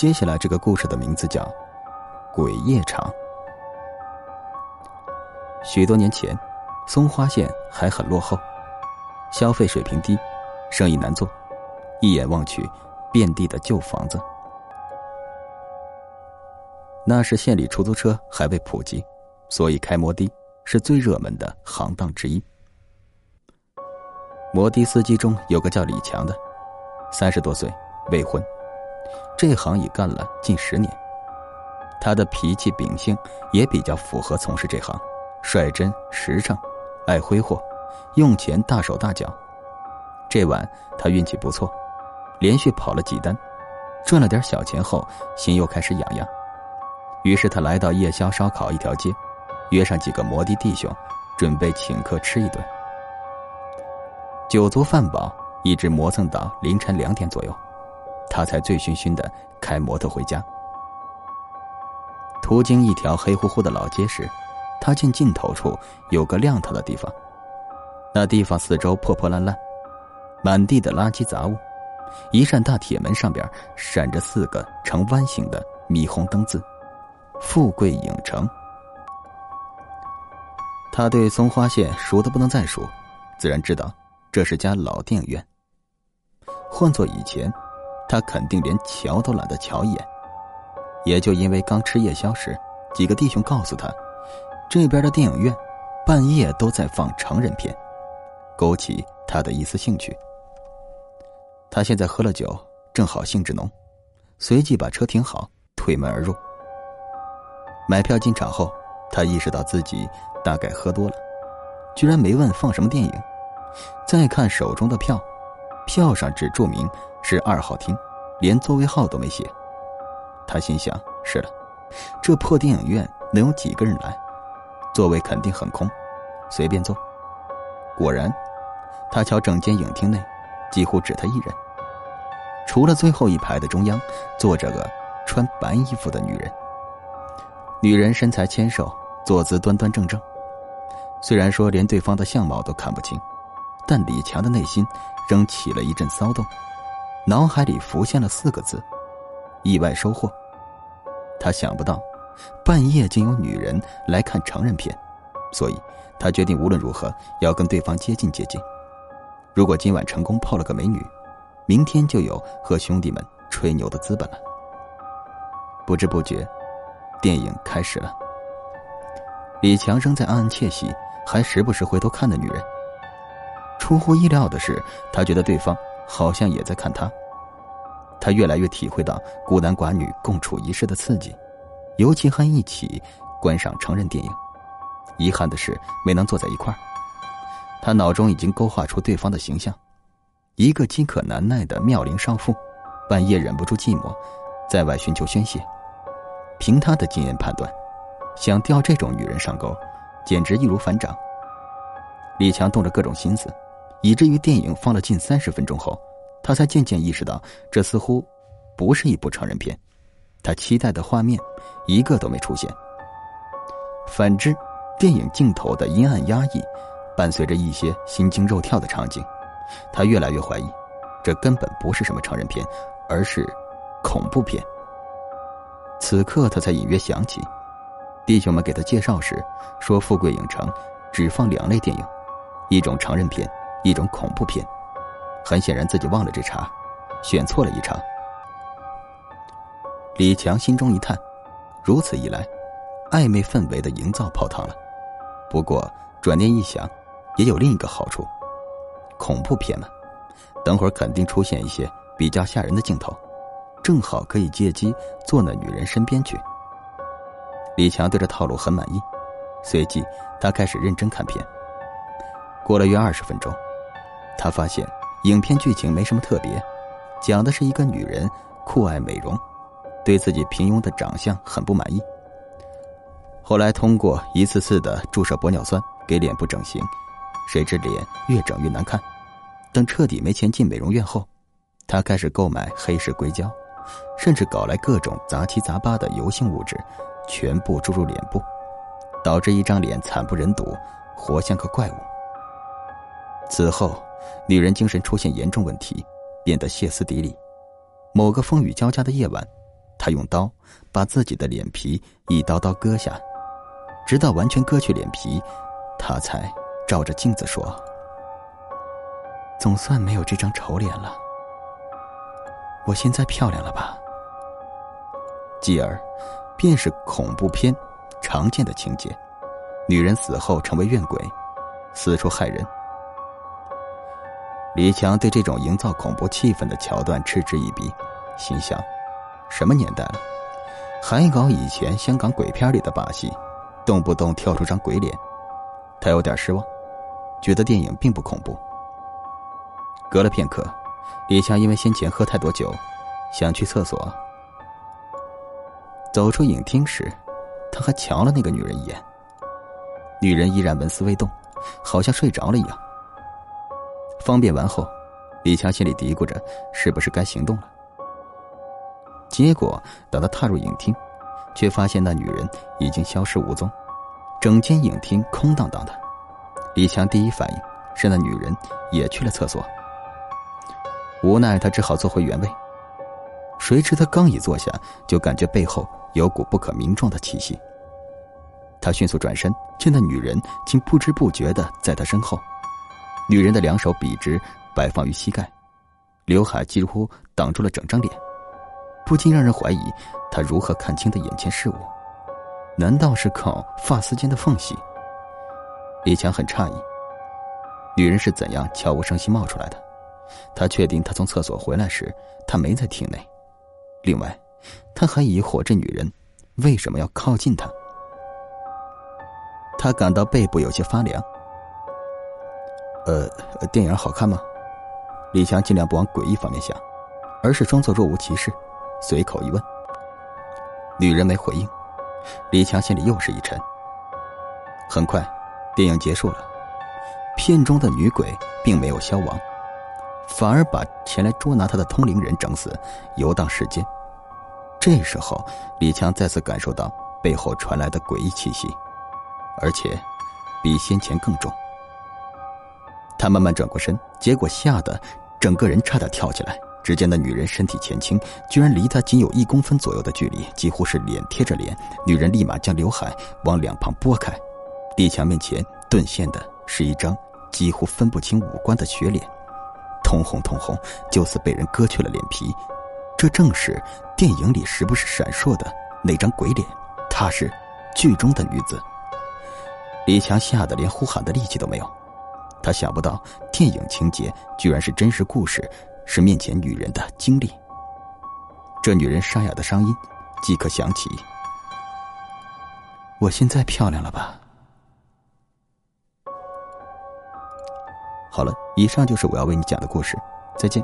接下来这个故事的名字叫《鬼夜场》。许多年前，松花县还很落后，消费水平低，生意难做，一眼望去，遍地的旧房子。那时县里出租车还未普及，所以开摩的是最热门的行当之一。摩的司机中有个叫李强的，三十多岁，未婚，这行已干了近十年。他的脾气秉性也比较符合从事这行，率真实诚，爱挥霍，用钱大手大脚。这晚他运气不错，连续跑了几单，赚了点小钱后，心又开始痒痒。于是他来到夜宵烧烤一条街，约上几个摩的弟兄，准备请客吃一顿。酒足饭饱，一直磨蹭到凌晨两点左右，他才醉醺醺的开摩托回家。途经一条黑乎乎的老街时，他见尽头处有个亮堂的地方，那地方四周破破烂烂，满地的垃圾杂物，一扇大铁门上边闪着四个呈弯形的霓虹灯字：“富贵影城。”他对松花县熟的不能再熟，自然知道。这是家老电影院。换做以前，他肯定连瞧都懒得瞧一眼。也就因为刚吃夜宵时，几个弟兄告诉他，这边的电影院半夜都在放成人片，勾起他的一丝兴趣。他现在喝了酒，正好兴致浓，随即把车停好，推门而入。买票进场后，他意识到自己大概喝多了，居然没问放什么电影。再看手中的票，票上只注明是二号厅，连座位号都没写。他心想：是了，这破电影院能有几个人来？座位肯定很空，随便坐。果然，他瞧整间影厅内，几乎只他一人。除了最后一排的中央，坐着个穿白衣服的女人。女人身材纤瘦，坐姿端端正正。虽然说连对方的相貌都看不清。但李强的内心仍起了一阵骚动，脑海里浮现了四个字：意外收获。他想不到，半夜竟有女人来看成人片，所以他决定无论如何要跟对方接近接近。如果今晚成功泡了个美女，明天就有和兄弟们吹牛的资本了。不知不觉，电影开始了。李强仍在暗暗窃喜，还时不时回头看的女人。出乎意料的是，他觉得对方好像也在看他。他越来越体会到孤男寡女共处一室的刺激，尤其还一起观赏成人电影。遗憾的是，没能坐在一块儿。他脑中已经勾画出对方的形象：一个饥渴难耐的妙龄少妇，半夜忍不住寂寞，在外寻求宣泄。凭他的经验判断，想钓这种女人上钩，简直易如反掌。李强动着各种心思。以至于电影放了近三十分钟后，他才渐渐意识到，这似乎不是一部成人片。他期待的画面一个都没出现。反之，电影镜头的阴暗压抑，伴随着一些心惊肉跳的场景，他越来越怀疑，这根本不是什么成人片，而是恐怖片。此刻，他才隐约想起，弟兄们给他介绍时说，富贵影城只放两类电影，一种成人片。一种恐怖片，很显然自己忘了这茬，选错了一场。李强心中一叹，如此一来，暧昧氛围的营造泡汤了。不过转念一想，也有另一个好处：恐怖片嘛，等会儿肯定出现一些比较吓人的镜头，正好可以借机坐那女人身边去。李强对这套路很满意，随即他开始认真看片。过了约二十分钟。他发现，影片剧情没什么特别，讲的是一个女人酷爱美容，对自己平庸的长相很不满意。后来通过一次次的注射玻尿酸给脸部整形，谁知脸越整越难看。等彻底没钱进美容院后，他开始购买黑市硅胶，甚至搞来各种杂七杂八的油性物质，全部注入脸部，导致一张脸惨不忍睹，活像个怪物。此后。女人精神出现严重问题，变得歇斯底里。某个风雨交加的夜晚，她用刀把自己的脸皮一刀刀割下，直到完全割去脸皮，她才照着镜子说：“总算没有这张丑脸了。我现在漂亮了吧？”继而，便是恐怖片常见的情节：女人死后成为怨鬼，四处害人。李强对这种营造恐怖气氛的桥段嗤之以鼻，心想：什么年代了，还搞以前香港鬼片里的把戏，动不动跳出张鬼脸？他有点失望，觉得电影并不恐怖。隔了片刻，李强因为先前喝太多酒，想去厕所。走出影厅时，他还瞧了那个女人一眼。女人依然纹丝未动，好像睡着了一样。方便完后，李强心里嘀咕着：“是不是该行动了？”结果等他踏入影厅，却发现那女人已经消失无踪，整间影厅空荡荡的。李强第一反应是那女人也去了厕所，无奈他只好坐回原位。谁知他刚一坐下，就感觉背后有股不可名状的气息。他迅速转身，见那女人竟不知不觉的在他身后。女人的两手笔直摆放于膝盖，刘海几乎挡住了整张脸，不禁让人怀疑她如何看清的眼前事物？难道是靠发丝间的缝隙？李强很诧异，女人是怎样悄无声息冒出来的？他确定她从厕所回来时，她没在厅内。另外，他还疑惑这女人为什么要靠近他？他感到背部有些发凉。呃，电影好看吗？李强尽量不往诡异方面想，而是装作若无其事，随口一问。女人没回应，李强心里又是一沉。很快，电影结束了，片中的女鬼并没有消亡，反而把前来捉拿她的通灵人整死，游荡世间。这时候，李强再次感受到背后传来的诡异气息，而且比先前更重。他慢慢转过身，结果吓得整个人差点跳起来。只见那女人身体前倾，居然离他仅有一公分左右的距离，几乎是脸贴着脸。女人立马将刘海往两旁拨开，李强面前顿现的是一张几乎分不清五官的血脸，通红通红，就似被人割去了脸皮。这正是电影里时不时闪烁的那张鬼脸，她是剧中的女子。李强吓得连呼喊的力气都没有。他想不到，电影情节居然是真实故事，是面前女人的经历。这女人沙哑的声音，即刻响起：“我现在漂亮了吧？”好了，以上就是我要为你讲的故事，再见。